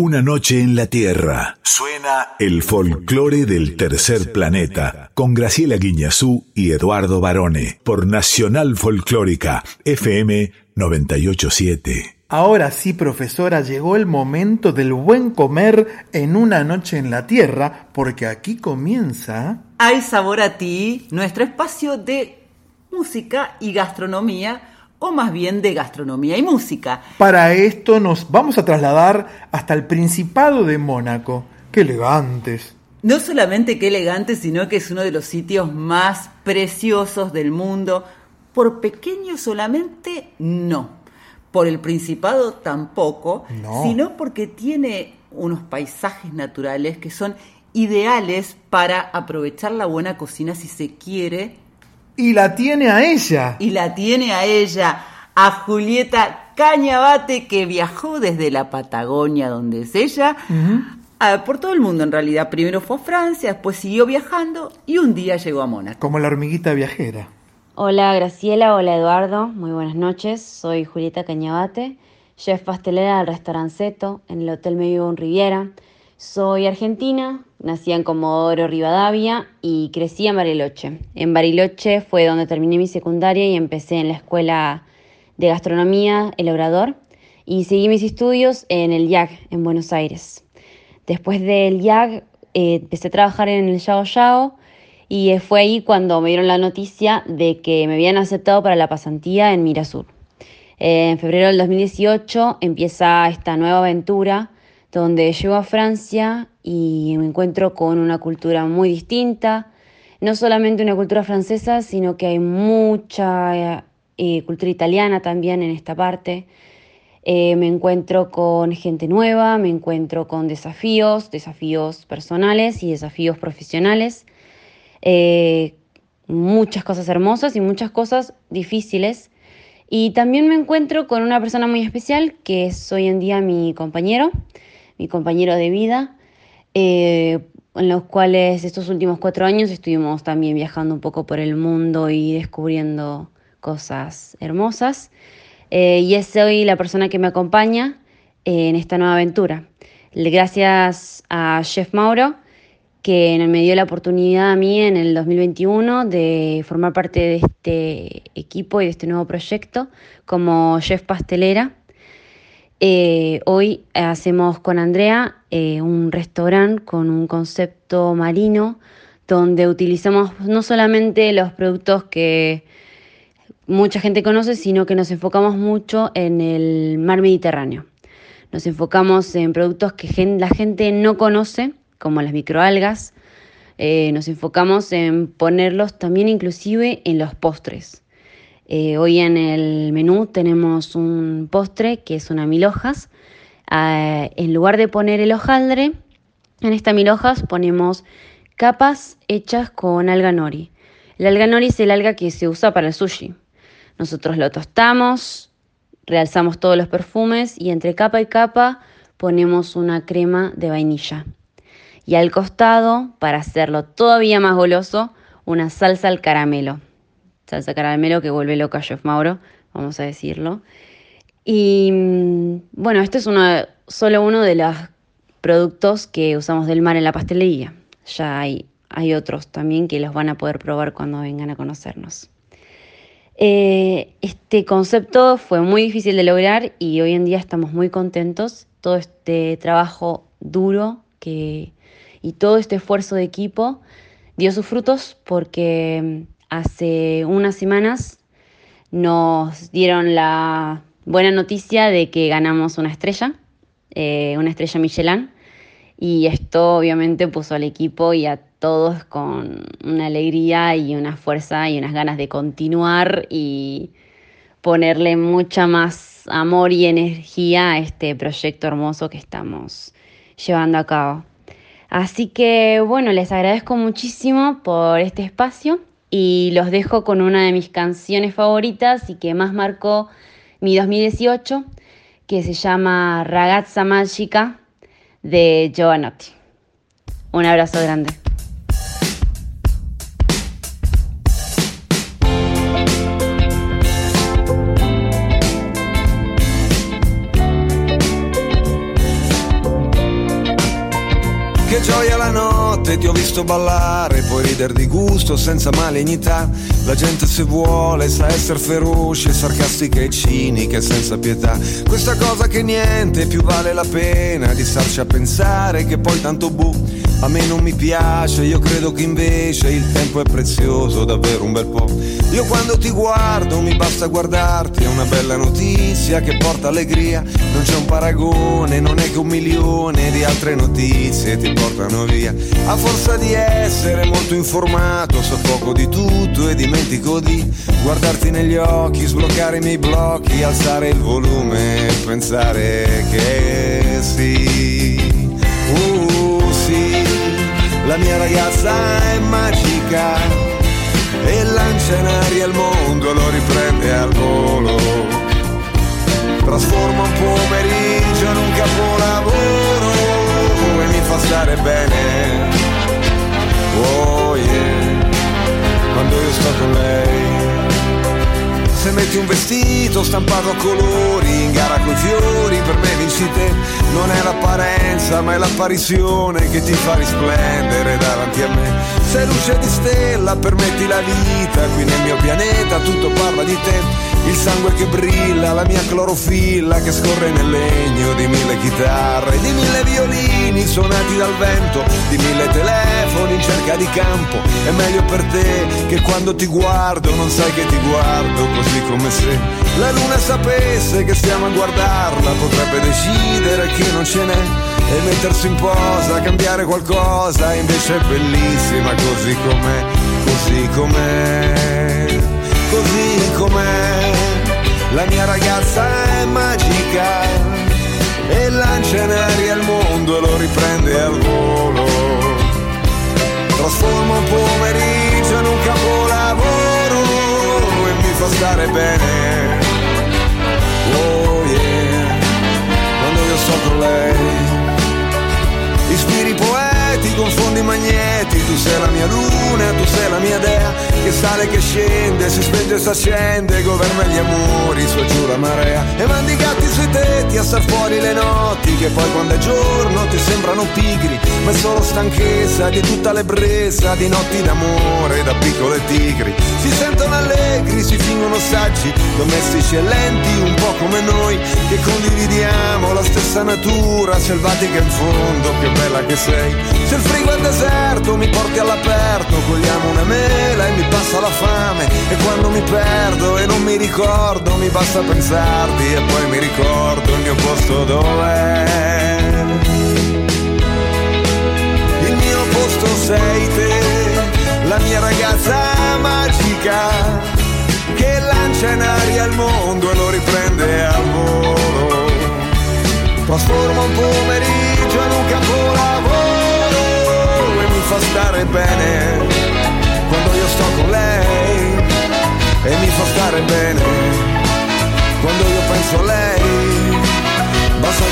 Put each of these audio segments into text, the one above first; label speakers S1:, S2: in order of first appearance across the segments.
S1: Una noche en la Tierra. Suena el folclore del tercer planeta con Graciela Guiñazú y Eduardo Barone por Nacional Folclórica FM 987.
S2: Ahora sí, profesora, llegó el momento del buen comer en una noche en la Tierra, porque aquí comienza...
S3: Hay sabor a ti, nuestro espacio de música y gastronomía o más bien de gastronomía y música.
S2: Para esto nos vamos a trasladar hasta el Principado de Mónaco. ¡Qué elegantes!
S3: No solamente qué elegantes, sino que es uno de los sitios más preciosos del mundo. Por pequeño solamente, no. Por el Principado tampoco, sino porque tiene unos paisajes naturales que son ideales para aprovechar la buena cocina si se quiere
S2: y la tiene a ella.
S3: Y la tiene a ella, a Julieta Cañabate, que viajó desde la Patagonia, donde es ella, por todo el mundo en realidad. Primero fue a Francia, después siguió viajando y un día llegó a Mónaco.
S2: Como la hormiguita viajera.
S4: Hola Graciela, hola Eduardo, muy buenas noches. Soy Julieta Cañabate, chef pastelera del restauranceto en el Hotel Medio Riviera. Soy argentina, nací en Comodoro Rivadavia y crecí en Bariloche. En Bariloche fue donde terminé mi secundaria y empecé en la escuela de gastronomía El Obrador y seguí mis estudios en el IAG en Buenos Aires. Después del IAG eh, empecé a trabajar en el Yao Yao y fue ahí cuando me dieron la noticia de que me habían aceptado para la pasantía en Mirasur. en febrero del 2018 empieza esta nueva aventura donde llego a Francia y me encuentro con una cultura muy distinta, no solamente una cultura francesa, sino que hay mucha eh, cultura italiana también en esta parte. Eh, me encuentro con gente nueva, me encuentro con desafíos, desafíos personales y desafíos profesionales, eh, muchas cosas hermosas y muchas cosas difíciles. Y también me encuentro con una persona muy especial que es hoy en día mi compañero, mi compañero de vida, eh, en los cuales estos últimos cuatro años estuvimos también viajando un poco por el mundo y descubriendo cosas hermosas. Eh, y es hoy la persona que me acompaña en esta nueva aventura. Gracias a Chef Mauro, que me dio la oportunidad a mí en el 2021 de formar parte de este equipo y de este nuevo proyecto como chef pastelera eh, hoy hacemos con Andrea eh, un restaurante con un concepto marino donde utilizamos no solamente los productos que mucha gente conoce, sino que nos enfocamos mucho en el mar Mediterráneo. Nos enfocamos en productos que la gente no conoce, como las microalgas. Eh, nos enfocamos en ponerlos también inclusive en los postres. Eh, hoy en el menú tenemos un postre que es una mil hojas. Ah, en lugar de poner el hojaldre, en esta mil hojas ponemos capas hechas con alga nori. El alga nori es el alga que se usa para el sushi. Nosotros lo tostamos, realzamos todos los perfumes y entre capa y capa ponemos una crema de vainilla. Y al costado, para hacerlo todavía más goloso, una salsa al caramelo salsa caramelo que vuelve loca Chef Mauro, vamos a decirlo. Y mm, bueno, este es uno, solo uno de los productos que usamos del mar en la pastelería. Ya hay, hay otros también que los van a poder probar cuando vengan a conocernos. Eh, este concepto fue muy difícil de lograr y hoy en día estamos muy contentos. Todo este trabajo duro que, y todo este esfuerzo de equipo dio sus frutos porque mm, hace unas semanas nos dieron la buena noticia de que ganamos una estrella, eh, una estrella Michelin, y esto obviamente puso al equipo y a todos con una alegría y una fuerza y unas ganas de continuar y ponerle mucha más amor y energía a este proyecto hermoso que estamos llevando a cabo. Así que bueno, les agradezco muchísimo por este espacio y los dejo con una de mis canciones favoritas y que más marcó mi 2018, que se llama Ragazza Magica de Giovanotti. Un abrazo grande.
S5: che gioia la ti ho visto ballare, puoi ridere di gusto senza malignità. La gente se vuole sa essere feroce, sarcastica e cinica e senza pietà. Questa cosa che niente più vale la pena di starci a pensare che poi tanto bu. A me non mi piace, io credo che invece il tempo è prezioso, davvero un bel po'. Io quando ti guardo mi basta guardarti, è una bella notizia che porta allegria. Non c'è un paragone, non è che un milione di altre notizie ti portano via. A forza di essere molto informato, so poco di tutto e dimentico di guardarti negli occhi, sbloccare i miei blocchi, alzare il volume e pensare che sì. La mia ragazza è magica e lancia in aria il mondo, lo riprende al volo. Trasforma un pomeriggio in un capolavoro e mi fa stare bene. Oh yeah, quando io sto con lei. Se metti un vestito stampato a colori in gara coi fiori, per me vinci te. Non è l'apparenza, ma è l'apparizione che ti fa risplendere davanti a me. Sei luce di stella, permetti la vita, qui nel mio pianeta tutto parla di te. Il sangue che brilla, la mia clorofilla che scorre nel legno di mille chitarre, di mille violini suonati dal vento, di mille telefoni in cerca di campo. È meglio per te che quando ti guardo non sai che ti guardo così come se la luna sapesse che stiamo a guardarla, potrebbe decidere che non ce n'è e mettersi in posa, cambiare qualcosa, invece è bellissima così com'è, così com'è, così com'è. La mia ragazza è magica e lancia in aria il mondo e lo riprende al volo. Trasforma un pomeriggio in un capolavoro e mi fa stare bene. Oh yeah, quando io sto con lei. Ispiri poeti, confondi magneti, tu sei la mia luna, tu sei la mia dea, che sale, che scende, si spenge e si accende, governa gli amori, su e giù la marea, e mandi i gatti sui tetti a star fuori le notti, che poi quando è giorno ti sembrano pigri, ma è solo stanchezza di tutta l'ebbrezza, di notti d'amore, da piccole tigri, si sentono allegri, si fingono saggi, domestici e lenti, un po' come noi, che condividiamo la stessa natura, selvatica in fondo, che bella che sei. Se il frigo è deserto mi porti all'aperto, cogliamo una mela e mi passa la fame. E quando mi perdo e non mi ricordo, mi basta pensarti e poi mi ricordo il mio posto dov'è. Il mio posto sei te, la mia ragazza magica. Che lancia in aria il mondo e lo riprende al volo trasforma un pomeriggio in un capolavoro e mi fa stare bene e mi fa stare bene quando io a lei basta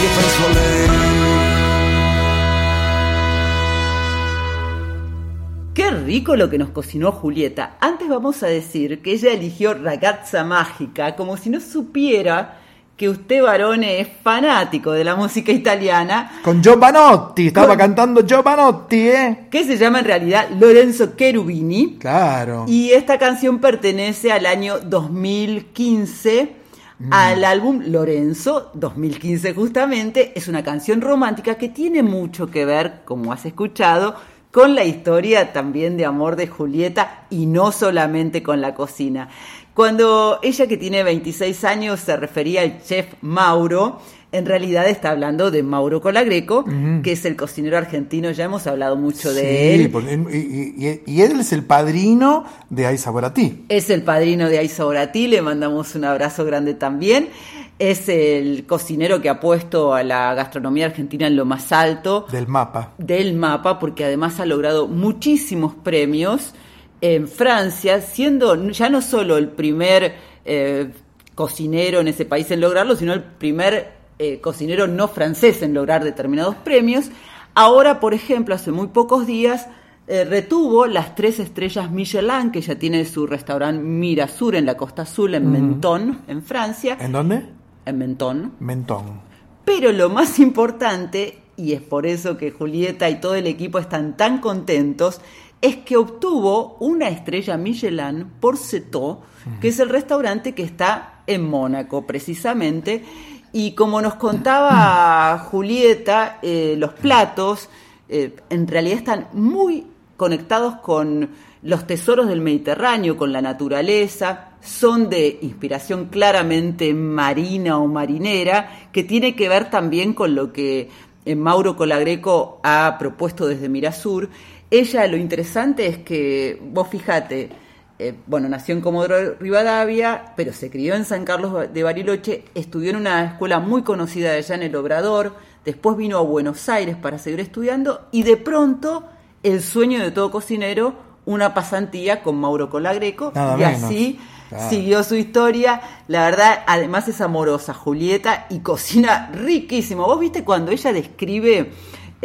S3: Qué rico lo que nos cocinó Julieta. Antes vamos a decir que ella eligió Ragazza Mágica como si no supiera que usted, Barone, es fanático de la música italiana.
S2: Con Giovanotti, estaba cantando Giovanotti, ¿eh?
S3: Que se llama en realidad Lorenzo Cherubini.
S2: Claro.
S3: Y esta canción pertenece al año 2015.
S2: Mm.
S3: Al álbum Lorenzo, 2015 justamente, es una canción romántica que tiene mucho que ver, como has escuchado, con la historia también de amor de Julieta y no solamente con la cocina. Cuando ella que tiene 26 años se refería al chef Mauro, en realidad está hablando de Mauro Colagreco, que es el cocinero argentino, ya hemos hablado mucho de él.
S2: porque- y, y- y él es el padrino de Ay Sabor a ti.
S3: Es el padrino de Aiza Oratí, le mandamos un abrazo grande también. Es el cocinero que ha puesto a la gastronomía argentina en lo más alto
S2: Del mapa.
S3: del mapa, porque además ha logrado muchísimos premios en Francia, siendo ya no solo el primer eh, cocinero en ese país en lograrlo, sino el primer eh, cocinero no francés en lograr determinados premios. Ahora, por ejemplo, hace muy pocos días eh, retuvo las tres estrellas Michelin, que ya tiene su restaurante Mirasur en la Costa Azul, en Menton, en Francia.
S2: ¿En dónde?
S3: En Menton.
S2: Mentón.
S3: Pero lo más importante y es por eso que Julieta y todo el equipo están tan contentos, es que obtuvo una estrella Michelin por Ceto, que es el restaurante que está en Mónaco precisamente. Y como nos contaba Julieta, eh, los platos eh, en realidad están muy conectados con los tesoros del Mediterráneo, con la naturaleza, son de inspiración claramente marina o marinera, que tiene que ver también con lo que eh, Mauro Colagreco ha propuesto desde Mirasur. Ella lo interesante es que, vos fíjate, eh, bueno, nació en Comodoro Rivadavia, pero se crió en San Carlos de Bariloche, estudió en una escuela muy conocida de allá en El Obrador, después vino a Buenos Aires para seguir estudiando y de pronto el sueño de todo cocinero, una pasantía con Mauro Colagreco y así siguió su historia. La verdad, además es amorosa Julieta y cocina riquísimo. ¿Vos viste cuando ella describe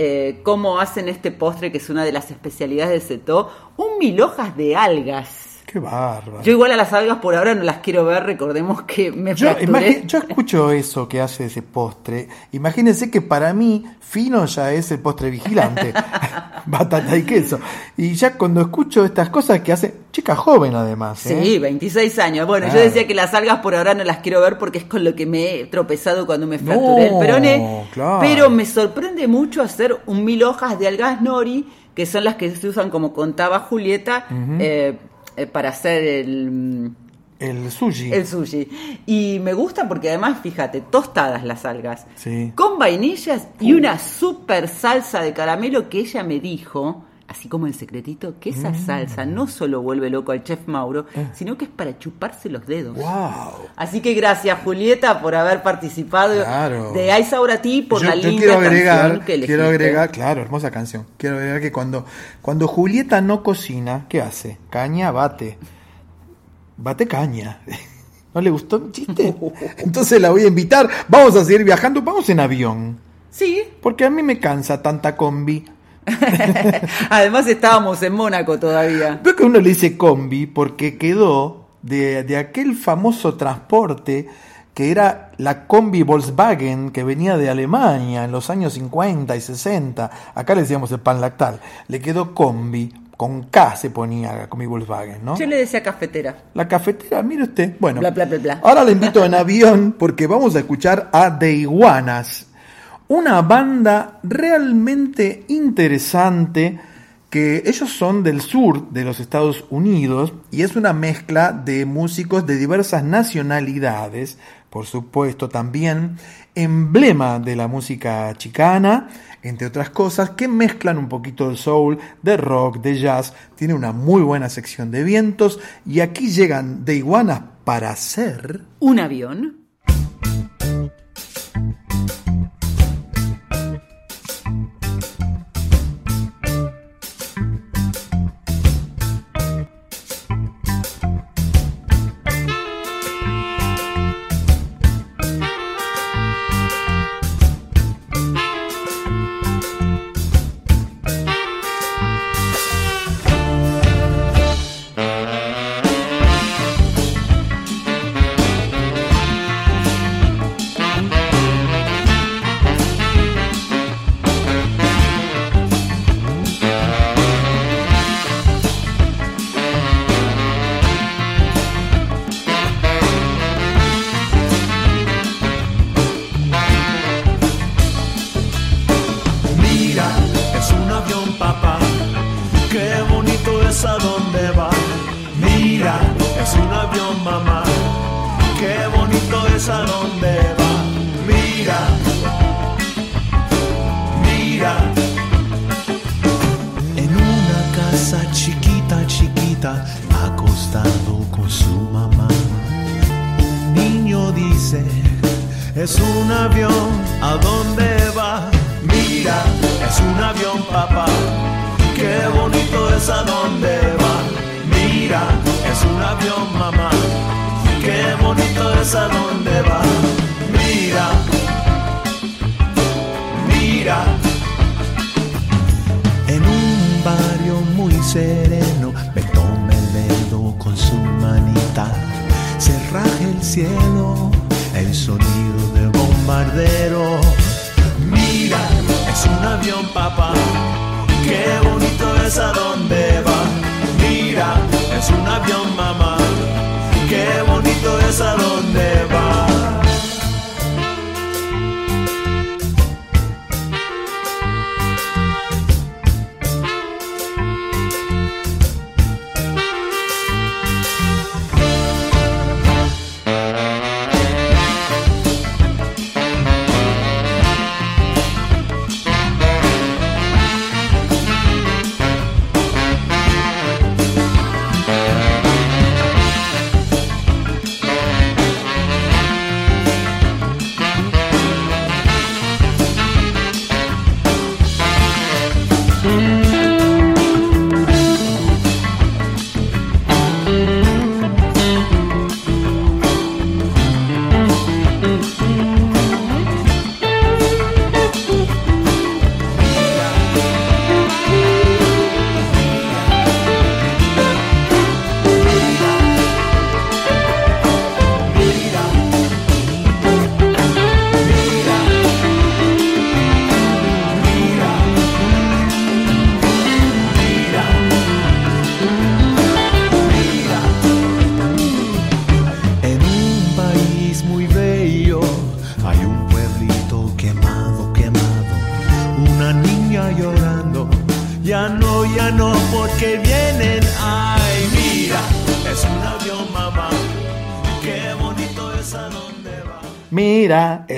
S3: eh, cómo hacen este postre que es una de las especialidades de Seto? Un mil hojas de algas
S2: Qué bárbaro.
S3: Yo igual a las algas por ahora no las quiero ver, recordemos que me
S2: yo, yo escucho eso que hace ese postre. Imagínense que para mí fino ya es el postre vigilante. Batata y queso. Y ya cuando escucho estas cosas que hace, chica joven además.
S3: ¿eh? Sí, 26 años. Bueno, yo decía que las algas por ahora no las quiero ver porque es con lo que me he tropezado cuando me fracturé el peroné. Pero me sorprende mucho hacer un mil hojas de algas nori, que son las que se usan como contaba Julieta. Eh, para hacer el...
S2: El sushi.
S3: El sushi. Y me gusta porque además, fíjate, tostadas las algas. Sí. Con vainillas y una super salsa de caramelo que ella me dijo, así como en secretito, que esa mm. salsa no solo vuelve loco al chef Mauro, eh. sino que es para chuparse los dedos.
S2: Wow.
S3: Así que gracias Julieta por haber participado de Ice Ahora Ti por la linda
S2: quiero agregar, canción que Quiero agregar, claro, hermosa canción. Quiero agregar que cuando, cuando Julieta no cocina, ¿qué hace? Caña, bate bate caña. ¿No le gustó el chiste? Entonces la voy a invitar. Vamos a seguir viajando. Vamos en avión.
S3: Sí.
S2: Porque a mí me cansa tanta combi.
S3: Además estábamos en Mónaco todavía.
S2: Veo que uno le dice combi porque quedó de, de aquel famoso transporte que era la combi Volkswagen que venía de Alemania en los años 50 y 60. Acá le decíamos el pan lactal. Le quedó combi con K se ponía con mi Volkswagen, ¿no?
S3: Yo le decía cafetera.
S2: La cafetera, mire usted. Bueno, ahora le invito en avión porque vamos a escuchar a The Iguanas, una banda realmente interesante que ellos son del sur de los Estados Unidos y es una mezcla de músicos de diversas nacionalidades, por supuesto también emblema de la música chicana, entre otras cosas, que mezclan un poquito de soul, de rock, de jazz, tiene una muy buena sección de vientos y aquí llegan de iguanas para hacer
S3: un avión.
S6: Cielo, el sonido del bombardero. Mira, es avión, papá. Qué bonito es a dónde va. Mira, es un avión, mamá. Qué bonito es a dónde va.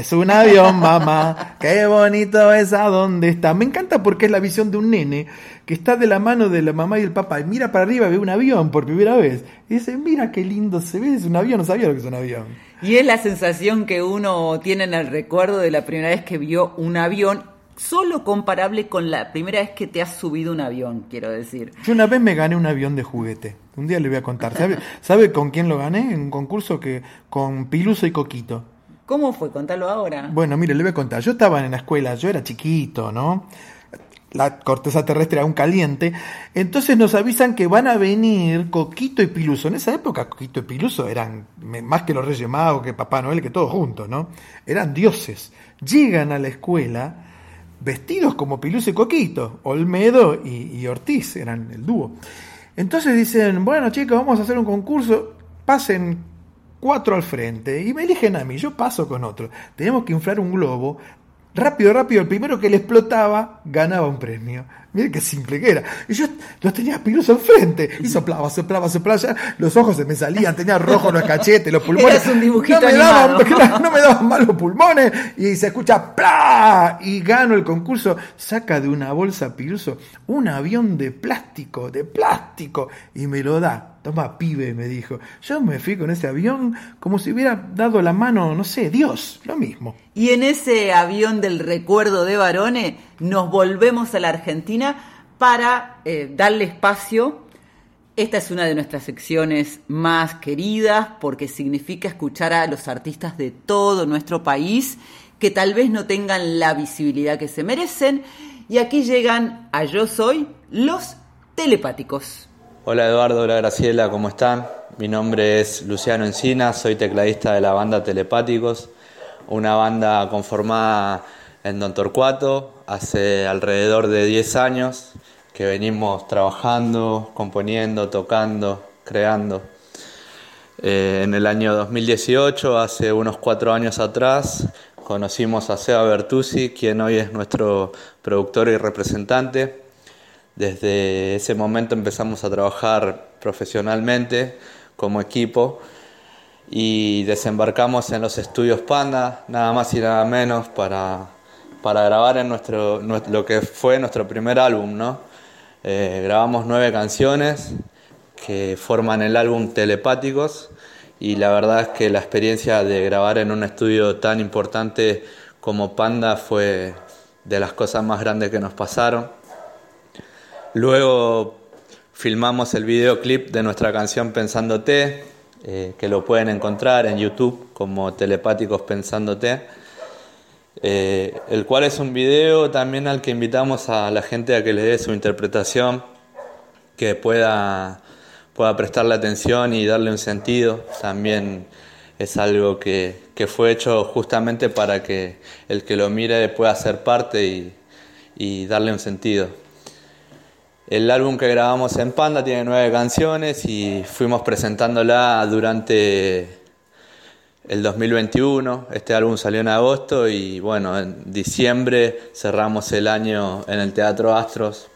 S2: Es un avión, mamá. Qué bonito es a dónde está. Me encanta porque es la visión de un nene que está de la mano de la mamá y el papá y mira para arriba, ve un avión por primera vez. Y dice, mira qué lindo se ve, es un avión, no sabía lo que es un avión.
S3: Y es la sensación que uno tiene en el recuerdo de la primera vez que vio un avión solo comparable con la primera vez que te has subido un avión, quiero decir.
S2: Yo una vez me gané un avión de juguete. Un día le voy a contar. ¿Sabe, ¿Sabe con quién lo gané? En un concurso que con Piluso y Coquito.
S3: ¿Cómo fue? Contalo ahora.
S2: Bueno, mire, le voy a contar. Yo estaba en la escuela, yo era chiquito, ¿no? La corteza terrestre aún caliente. Entonces nos avisan que van a venir Coquito y Piluso. En esa época Coquito y Piluso eran más que los Reyes Magos, que Papá Noel, que todos juntos, ¿no? Eran dioses. Llegan a la escuela vestidos como Piluso y Coquito. Olmedo y, y Ortiz eran el dúo. Entonces dicen, bueno chicos, vamos a hacer un concurso. Pasen cuatro al frente y me eligen a mí, yo paso con otro. Tenemos que inflar un globo. Rápido, rápido, el primero que le explotaba ganaba un premio. Miren qué simple que era. Y yo los tenía piloso enfrente. Y soplaba, soplaba, soplaba. los ojos se me salían, tenía rojo los cachetes, los pulmones.
S3: un dibujito
S2: no, me daban, no me daban mal los pulmones. Y se escucha ¡plá! Y gano el concurso. Saca de una bolsa piruso un avión de plástico, de plástico. Y me lo da Toma, pibe, me dijo. Yo me fui con ese avión como si hubiera dado la mano, no sé, Dios, lo mismo.
S3: Y en ese avión del recuerdo de Barone nos volvemos a la Argentina para eh, darle espacio. Esta es una de nuestras secciones más queridas porque significa escuchar a los artistas de todo nuestro país que tal vez no tengan la visibilidad que se merecen. Y aquí llegan a Yo Soy los telepáticos.
S7: Hola Eduardo, hola Graciela, ¿cómo están? Mi nombre es Luciano Encina, soy tecladista de la banda Telepáticos, una banda conformada en Don Torcuato hace alrededor de 10 años que venimos trabajando, componiendo, tocando, creando. Eh, en el año 2018, hace unos cuatro años atrás, conocimos a Seba Bertuzzi, quien hoy es nuestro productor y representante desde ese momento empezamos a trabajar profesionalmente como equipo y desembarcamos en los estudios Panda, nada más y nada menos, para, para grabar en nuestro, lo que fue nuestro primer álbum. ¿no? Eh, grabamos nueve canciones que forman el álbum Telepáticos y la verdad es que la experiencia de grabar en un estudio tan importante como Panda fue de las cosas más grandes que nos pasaron Luego filmamos el videoclip de nuestra canción Pensándote, eh, que lo pueden encontrar en YouTube como Telepáticos Pensándote, eh, el cual es un video también al que invitamos a la gente a que le dé su interpretación, que pueda, pueda prestarle atención y darle un sentido. También es algo que, que fue hecho justamente para que el que lo mire pueda ser parte y y darle un sentido. El álbum que grabamos en Panda tiene nueve canciones y fuimos presentándola durante el 2021. Este álbum salió en agosto y bueno, en diciembre cerramos el año en el Teatro Astros.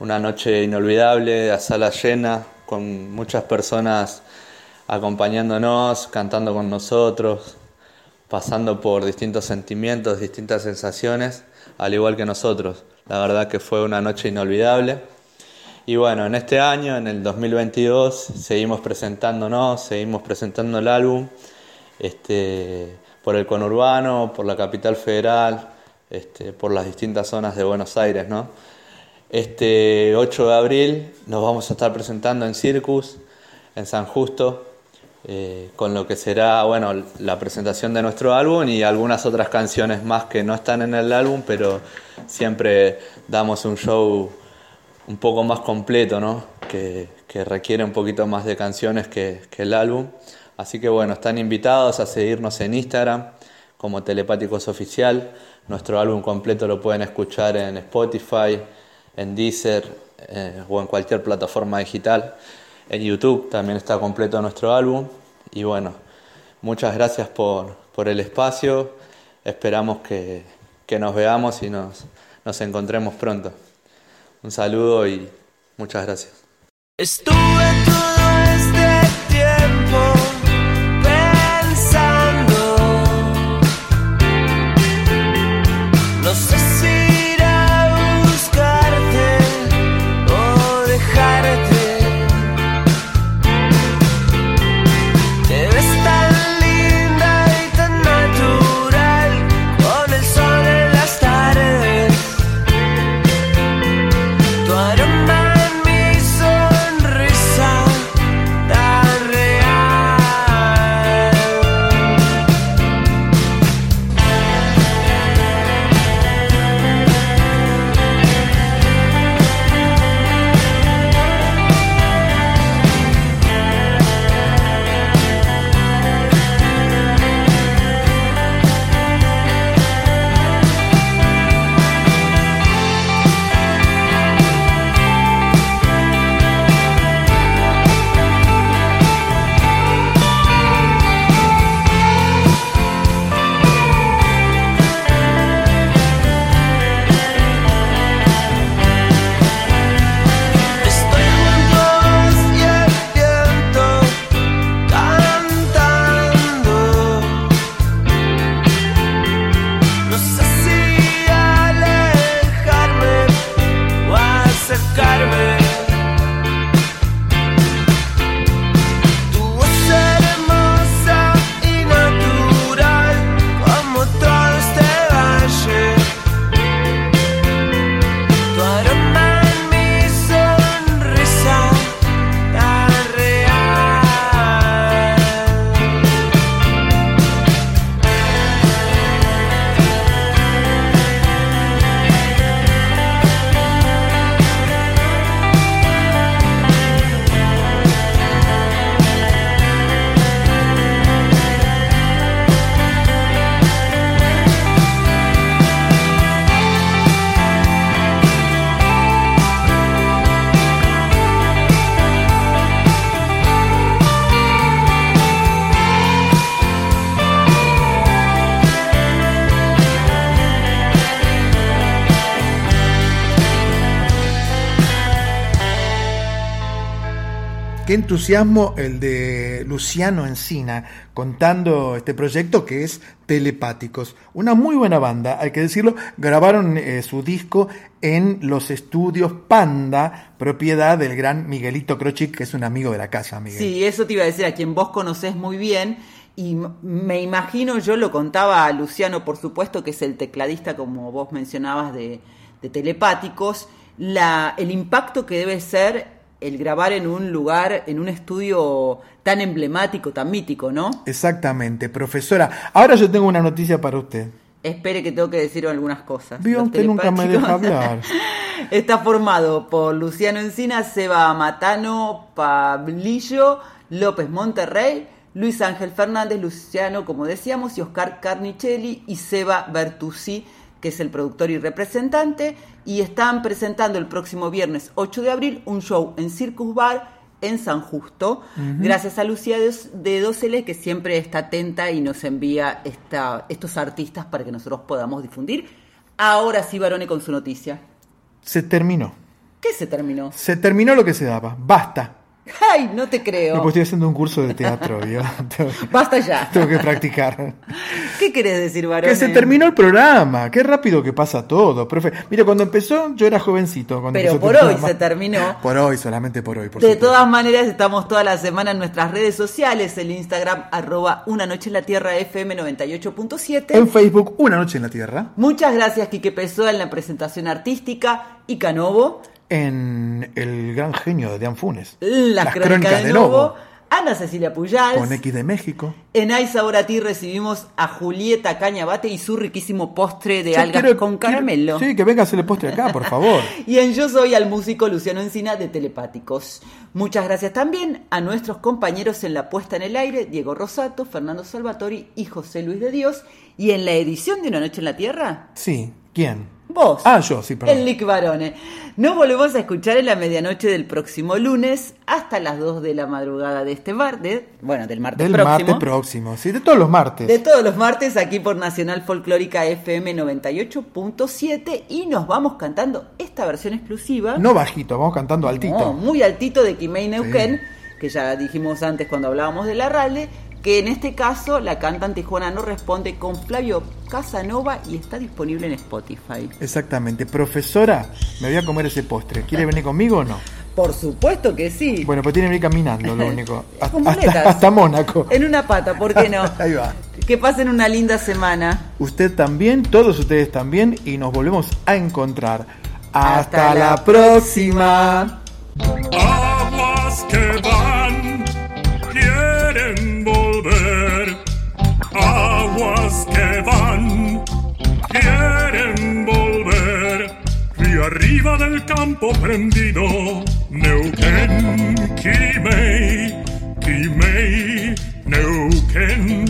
S7: Una noche inolvidable, a sala llena, con muchas personas acompañándonos, cantando con nosotros, pasando por distintos sentimientos, distintas sensaciones, al igual que nosotros. La verdad que fue una noche inolvidable. Y bueno, en este año, en el 2022, seguimos presentándonos, seguimos presentando el álbum este, por el conurbano, por la capital federal, este, por las distintas zonas de Buenos Aires. ¿no? Este 8 de abril nos vamos a estar presentando en Circus, en San Justo, eh, con lo que será bueno, la presentación de nuestro álbum y algunas otras canciones más que no están en el álbum, pero siempre damos un show un poco más completo, ¿no? que, que requiere un poquito más de canciones que, el álbum. Así que bueno, están invitados a seguirnos en Instagram como Telepáticos Oficial. Nuestro álbum completo lo pueden escuchar en Spotify, en Deezer eh, o en cualquier plataforma digital. En YouTube también está completo nuestro álbum. Y bueno, muchas gracias por, por el espacio. Esperamos que, que nos veamos y nos, nos encontremos pronto. Un saludo y muchas gracias.
S2: El de Luciano Encina contando este proyecto que es Telepáticos. Una muy buena banda, hay que decirlo. Grabaron eh, su disco en los estudios Panda, propiedad del gran Miguelito Crochic, que es un amigo de la casa, Miguel.
S3: Sí, eso te iba a decir, a quien vos conocés muy bien. Y me imagino, yo lo contaba a Luciano, por supuesto, que es el tecladista, como vos mencionabas, de, Telepáticos, el impacto que debe ser el grabar en un lugar, en un estudio tan emblemático, tan mítico, ¿no?
S2: Exactamente, profesora. Ahora yo tengo una noticia para usted.
S3: Espere que tengo que decir algunas cosas.
S2: Vio, usted nunca me deja hablar.
S3: Está formado por Luciano Encina, Seba Matano, Pablillo, López Monterrey, Luis Ángel Fernández, Luciano, como decíamos, y Oscar Carnicelli y Seba Bertuzzi, que es el productor y representante, y están presentando el próximo viernes 8 de abril un show en Circus Bar en San Justo, gracias a Lucía de Dosele, que siempre está atenta y nos envía esta, estos artistas para que nosotros podamos difundir. Ahora sí, Barone, con su noticia.
S2: Se terminó.
S3: ¿Qué se terminó?
S2: Se terminó lo que se daba. Basta.
S3: Ay, no te creo.
S2: pues estoy haciendo un curso de teatro, yo.
S3: Basta ya.
S2: Tengo que practicar.
S3: ¿Qué querés decir, varón?
S2: Que se terminó el programa. Qué rápido que pasa todo, profe. Mira, cuando empezó yo era jovencito.
S3: Pero por hoy se terminó.
S2: Por hoy, solamente por hoy.
S3: de todas maneras, estamos toda la semana en nuestras redes sociales. El Instagram, arroba Una Noche en la Tierra FM 98.7.
S2: En Facebook, Una Noche en la Tierra.
S3: Muchas gracias, Quique Pessoa, en la presentación artística. Y Canovo
S2: en El gran genio de Dian Funes.
S3: Las, crónicas, de, Novo. Ana Cecilia Puyal.
S2: Con X de México.
S3: En Ay Sabor a ti recibimos a Julieta Cañabate y su riquísimo postre de algas con caramelo.
S2: sí, que venga a hacerle postre acá, por favor.
S3: y en Yo Soy al músico Luciano Encina de Telepáticos. Muchas gracias también a nuestros compañeros en la puesta en el aire, Diego Rosato, Fernando Salvatori y José Luis de Dios. Y en la edición de Una Noche en la Tierra.
S2: Sí, ¿quién?
S3: Vos.
S2: Ah, yo, sí, perdón.
S3: El Lick Barone. Nos volvemos a escuchar en la medianoche del próximo lunes hasta las 2 de la madrugada de este martes. Bueno, del martes próximo.
S2: Del martes próximo, sí, de todos los martes.
S3: De todos los martes aquí por Nacional Folclórica FM 98.7 y nos vamos cantando esta versión exclusiva.
S2: No bajito, vamos cantando altito. No,
S3: muy altito de Kimei Neuquén, que ya dijimos antes cuando hablábamos de la RALE que en este caso la cantante Juana no responde con Flavio Casanova y está disponible en Spotify.
S2: Exactamente. Profesora, me voy a comer ese postre. ¿Quiere venir conmigo o no?
S3: Por supuesto que sí.
S2: Bueno, pues tiene que ir caminando, lo único. hasta, hasta, Mónaco.
S3: En una pata, ¿por qué no?
S2: Ahí va.
S3: Que pasen una linda semana.
S2: Usted también, todos ustedes también, y nos volvemos a encontrar. Hasta, la, próxima.
S8: del campo prendido, Neuquén, Quimei, Quimei, Neuquén.